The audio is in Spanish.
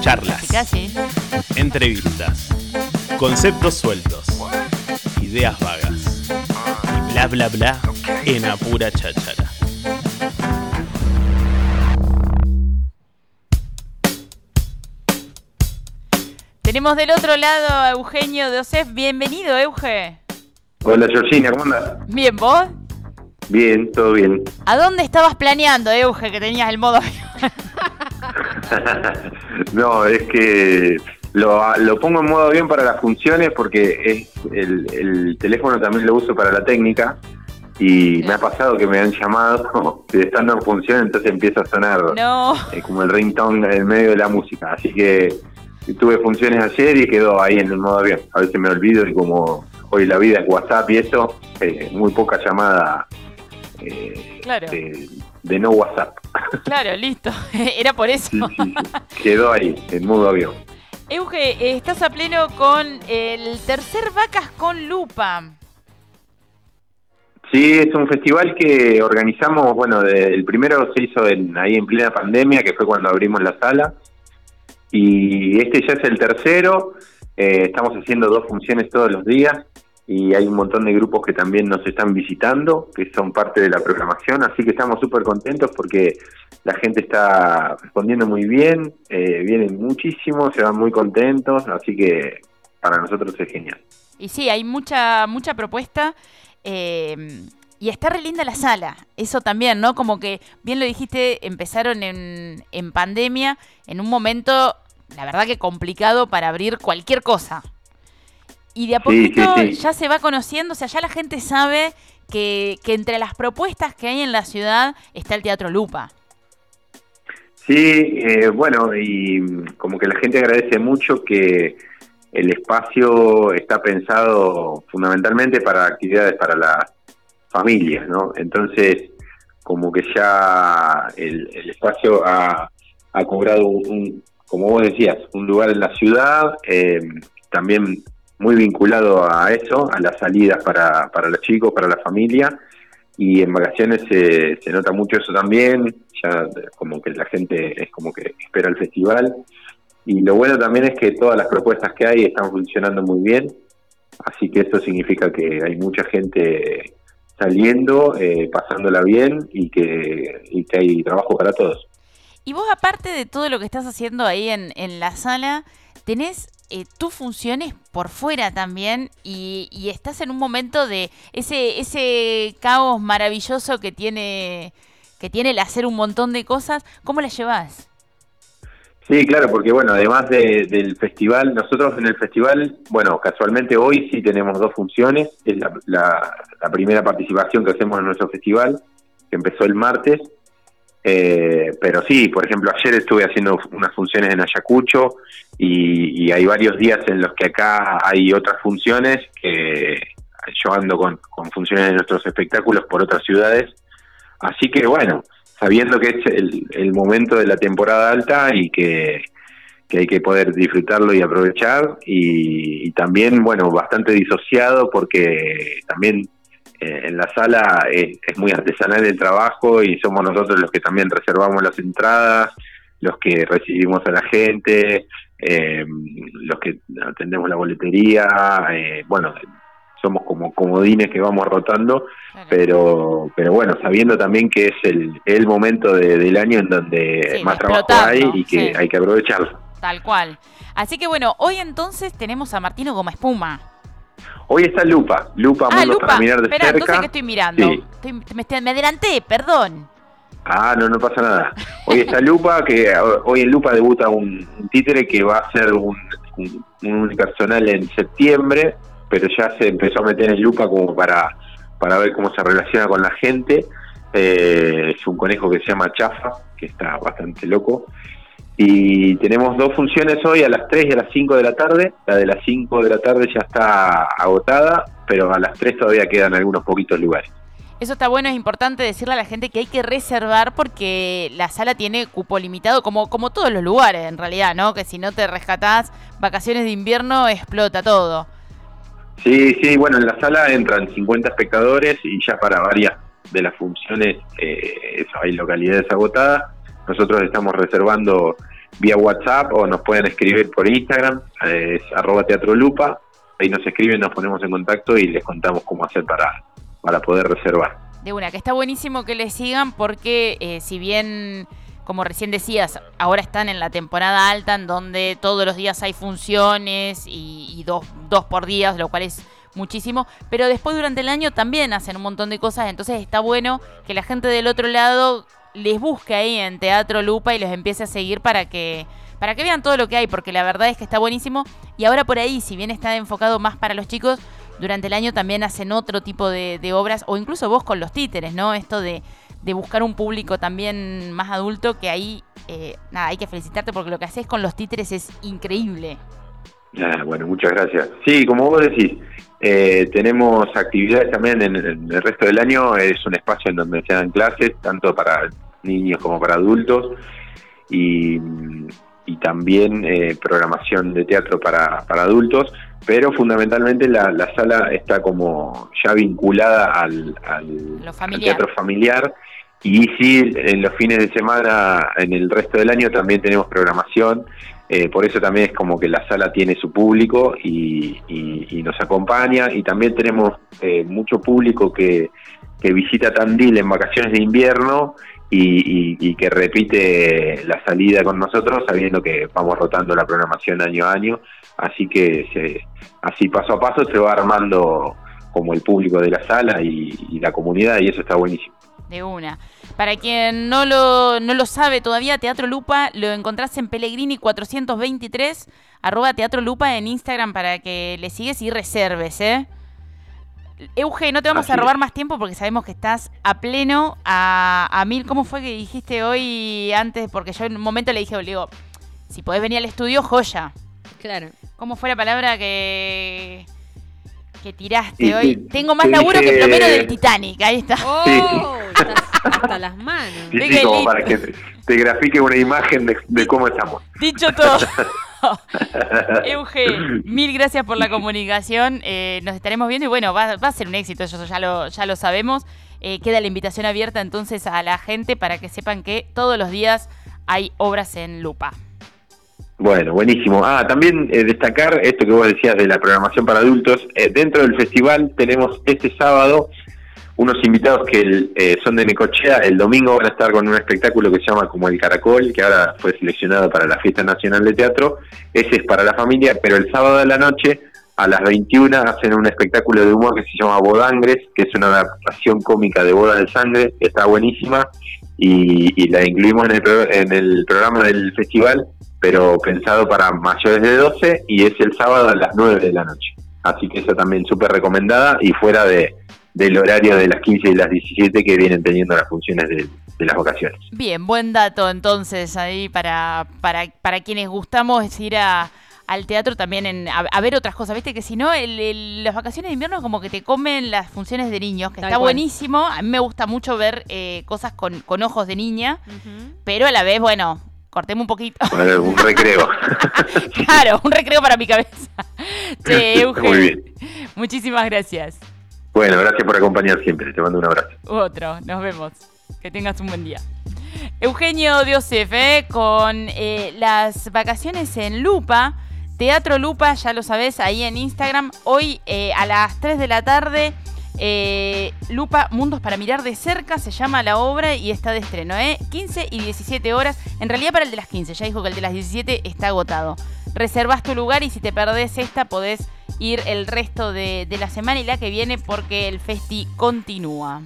Charlas. Casi. Entrevistas. Conceptos sueltos. Ideas vagas. Y bla bla bla en apura cháchara. Tenemos del otro lado a Eugenio de Osef. Bienvenido, Euge. Hola Georgina, ¿cómo andas? Bien, ¿vos? Bien, todo bien. ¿A dónde estabas planeando, Euge, que tenías el modo? no, es que lo, lo pongo en modo avión para las funciones porque es el, el teléfono también lo uso para la técnica y me ha pasado que me han llamado de estando en función, entonces empieza a sonar No. eh, como el ringtone en medio de la música. Así que tuve funciones ayer y quedó ahí en el modo avión. A veces me olvido y como hoy la vida es WhatsApp y eso, eh, muy poca llamada eh, Claro. de, de no WhatsApp. Claro, listo. Era por eso. Sí, sí, sí. Quedó ahí, en modo avión. Euge, eh, estás a pleno con el tercer Vacas con Lupa. Sí, es un festival que organizamos, bueno, de- el primero se hizo en, ahí en plena pandemia, que fue cuando abrimos la sala, y este ya es el tercero, eh, estamos haciendo dos funciones todos los días, y hay un montón de grupos que también nos están visitando, que son parte de la programación, así que estamos súper contentos porque la gente está respondiendo muy bien, eh, vienen muchísimo, se van muy contentos, así que para nosotros es genial. Y sí, hay mucha, mucha propuesta. eh, y está re linda la sala. Eso también, ¿no? Como que, bien lo dijiste, empezaron en, en pandemia, en un momento, la verdad que complicado para abrir cualquier cosa. Y de a poquito sí, sí. ya se va conociendo, o sea, ya la gente sabe que, que entre las propuestas que hay en la ciudad está el Teatro Lupa. Sí, eh, bueno, y como que la gente agradece mucho que el espacio está pensado fundamentalmente para actividades para las familias, ¿no? Entonces, como que ya el, el espacio ha, ha cobrado un, un- como vos decías, un lugar en la ciudad, eh, también muy vinculado a eso, a las salidas para, para los chicos, para la familia, y en vacaciones se, se nota mucho eso también, ya como que la gente es como que espera el festival. Y lo bueno también es que todas las propuestas que hay están funcionando muy bien, así que eso significa que hay mucha gente saliendo, eh, pasándola bien y que, y que hay trabajo para todos. Y vos, aparte de todo lo que estás haciendo ahí en, en la sala, tenés eh, funciones por fuera también y, estás en un momento de ese, ese caos maravilloso que tiene, que tiene el hacer un montón de cosas. ¿Cómo las llevas? Sí, claro, porque bueno, además de- del festival, nosotros en el festival, bueno, casualmente hoy sí tenemos dos funciones, es la, la- la primera participación que hacemos en nuestro festival, que empezó el martes, eh, pero sí, por ejemplo, ayer estuve haciendo unas funciones en Ayacucho y, hay varios días en los que acá hay otras funciones, que yo ando con, funciones de nuestros espectáculos por otras ciudades, así que bueno, sabiendo que es el, el momento de la temporada alta y que, hay que poder disfrutarlo y aprovechar y, también, bueno, bastante disociado porque también en la sala es, es muy artesanal el trabajo y somos nosotros los que también reservamos las entradas, los que recibimos a la gente, eh, los que atendemos la boletería, eh, bueno, somos como comodines que vamos rotando pero pero bueno sabiendo también que es el, el momento de- del año en donde Sí, más trabajo hay y que sí. hay que aprovecharlo Tal cual. Así que bueno, hoy entonces tenemos a Martino Goma Espuma. Hoy está Lupa Lupa Ah, Lupa. para mirar de Espera, cerca entonces que estoy mirando. Sí. Estoy- me, estoy- me adelanté, perdón. ah no no pasa nada hoy está Lupa que hoy en Lupa debuta un, un títere que va a ser un, un, un unipersonal en septiembre pero ya se empezó a meter en Lupa como para para ver cómo se relaciona con la gente Eh, es un conejo que se llama Chafa que está bastante loco Y tenemos dos funciones hoy a las 3 y a las 5 de la tarde. La de las 5 de la tarde ya está agotada, pero a las 3 todavía quedan algunos poquitos lugares. Eso está bueno, es importante decirle a la gente que hay que reservar porque la sala tiene cupo limitado, como, como todos los lugares en realidad, ¿no? Que si no te rescatás vacaciones de invierno, explota todo. Sí, sí, bueno, en la sala entran 50 espectadores y ya para varias de las funciones eh, eso, hay localidades agotadas. Nosotros estamos reservando vía WhatsApp o nos pueden escribir por Instagram, eh, es arroba Teatro ahí nos escriben, nos ponemos en contacto y les contamos cómo hacer para, para poder reservar. De una, que está buenísimo que les sigan porque eh, si bien como recién decías, ahora están en la temporada alta en donde todos los días hay funciones y, dos, dos, por día, lo cual es muchísimo, pero después durante el año también hacen un montón de cosas, entonces está bueno que la gente del otro lado les busque ahí en Teatro Lupa y los empiece a seguir para que para que vean todo lo que hay, porque la verdad es que está buenísimo. Y ahora por ahí, si bien está enfocado más para los chicos, durante el año también hacen otro tipo de, de obras, o incluso vos con los títeres, ¿no? Esto de, de buscar un público también más adulto, que ahí, eh, nada, hay que felicitarte porque lo que haces con los títeres es increíble. Ah, bueno, muchas gracias. Sí, como vos decís, eh, tenemos actividades también en, el resto del año, es un espacio en donde se dan clases, tanto para niños como para adultos, y, también eh, programación de teatro para, para adultos, pero fundamentalmente la, sala está como ya vinculada al, al teatro familiar. Y sí, en los fines de semana, en el resto del año también tenemos programación, eh, por eso también es como que la sala tiene su público y, nos acompaña y también tenemos eh, mucho público que, visita Tandil en vacaciones de invierno y, que repite la salida con nosotros sabiendo que vamos rotando la programación año a año, así que se, así paso a paso se va armando como el público de la sala y la comunidad y eso está buenísimo. De una. Para quien no lo, no lo sabe todavía, Teatro Lupa lo encontrás en Pellegrini 423, arroba Teatro Lupa en Instagram para que le sigues y reserves, ¿eh? Euge, no te vamos a robar más tiempo porque sabemos que estás a pleno, a, a mil. ¿Cómo fue que dijiste hoy antes? Porque yo en un momento le dije, le digo, si podés venir al estudio, joya. Claro. ¿Cómo fue la palabra que que tiraste hoy. Tengo más laburo que plomero del Titanic. Ahí está. Oh, hasta las manos. Sí, como para que te, grafique una imagen de, cómo estamos. Dicho todo. Euge, mil gracias por la comunicación. Eh, nos estaremos viendo y bueno, va, a ser un éxito, eso ya lo, ya lo sabemos. Eh, queda la invitación abierta entonces a la gente para que sepan que todos los días hay obras en lupa. Bueno, buenísimo. Ah, también eh, destacar esto que vos decías de la programación para adultos. Eh, dentro del festival tenemos este sábado unos invitados que eh, son de Necochea. El domingo van a estar con un espectáculo que se llama como El Caracol, que ahora fue seleccionado para la Fiesta Nacional de Teatro. Ese es para la familia, pero el sábado de la noche a las 21 hacen un espectáculo de humor que se llama Bodangres, que es una adaptación cómica de Boda de Sangre, está buenísima y, la incluimos en el, en el programa del festival pero pensado para mayores de 12 y es el sábado a las 9 de la noche. Así que esa también súper recomendada y fuera de, del horario de las 15 y las 17 que vienen teniendo las funciones de, las vacaciones. Bien, buen dato entonces ahí para, para, para quienes gustamos ir a, al teatro también en, a, ver otras cosas. Viste que si no, las vacaciones de invierno como que te comen las funciones de niños, que está buenísimo. A mí me gusta mucho ver eh, cosas con, con, ojos de niña, pero a la vez, bueno, cortemos un poquito. un recreo. claro, un recreo para mi cabeza. Sí, Muy bien. Muchísimas gracias. Bueno, gracias por acompañar siempre. Te mando un abrazo. Otro, nos vemos. Que tengas un buen día. Eugenio Diosef, ¿eh? con eh, las vacaciones en Lupa. Teatro Lupa, ya lo sabes, ahí en Instagram. Hoy eh, a las 3 de la tarde eh, Lupa Mundos para mirar de cerca se llama la obra y está de estreno, ¿eh? 15 y 17 horas. En realidad para el de las 15, ya dijo que el de las 17 está agotado. Reservas tu lugar y si te perdés esta podés ir el resto de, de la semana y la que viene porque el festi continúa.